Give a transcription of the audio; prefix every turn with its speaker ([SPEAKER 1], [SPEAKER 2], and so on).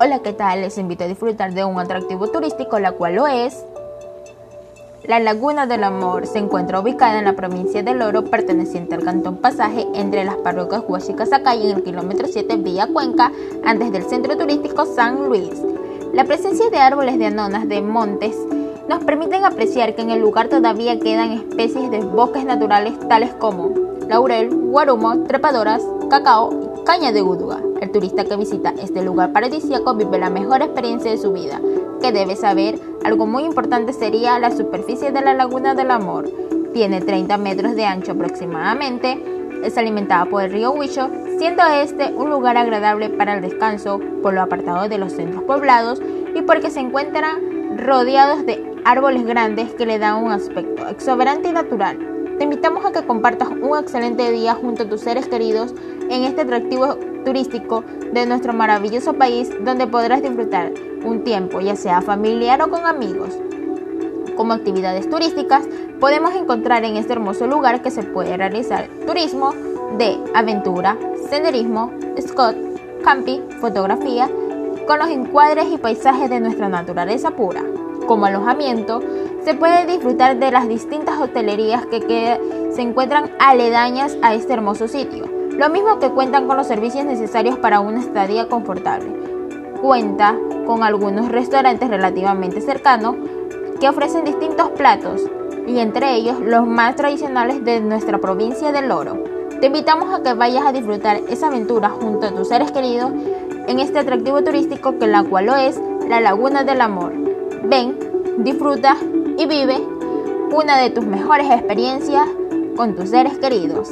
[SPEAKER 1] Hola, ¿qué tal? Les invito a disfrutar de un atractivo turístico, la cual lo es. La Laguna del Amor se encuentra ubicada en la provincia del Oro, perteneciente al cantón Pasaje, entre las parroquias Huachica-Zacay en el kilómetro 7 vía Cuenca, antes del centro turístico San Luis. La presencia de árboles de anonas de montes nos permiten apreciar que en el lugar todavía quedan especies de bosques naturales tales como laurel, guarumo, trepadoras, cacao y caña de gúduga. El turista que visita este lugar paradisíaco vive la mejor experiencia de su vida. Que debe saber, algo muy importante sería la superficie de la Laguna del Amor. Tiene 30 metros de ancho aproximadamente. Es alimentada por el río Huicho, siendo este un lugar agradable para el descanso por lo apartado de los centros poblados y porque se encuentran rodeados de árboles grandes que le dan un aspecto exuberante y natural. Te invitamos a que compartas un excelente día junto a tus seres queridos en este atractivo turístico de nuestro maravilloso país donde podrás disfrutar un tiempo ya sea familiar o con amigos. Como actividades turísticas podemos encontrar en este hermoso lugar que se puede realizar turismo de aventura, senderismo, scott, camping, fotografía, con los encuadres y paisajes de nuestra naturaleza pura como alojamiento, se puede disfrutar de las distintas hotelerías que se encuentran aledañas a este hermoso sitio, lo mismo que cuentan con los servicios necesarios para una estadía confortable. Cuenta con algunos restaurantes relativamente cercanos que ofrecen distintos platos y entre ellos los más tradicionales de nuestra provincia del Oro. Te invitamos a que vayas a disfrutar esa aventura junto a tus seres queridos en este atractivo turístico que la cual lo es la Laguna del Amor. Ven, disfruta y vive una de tus mejores experiencias con tus seres queridos.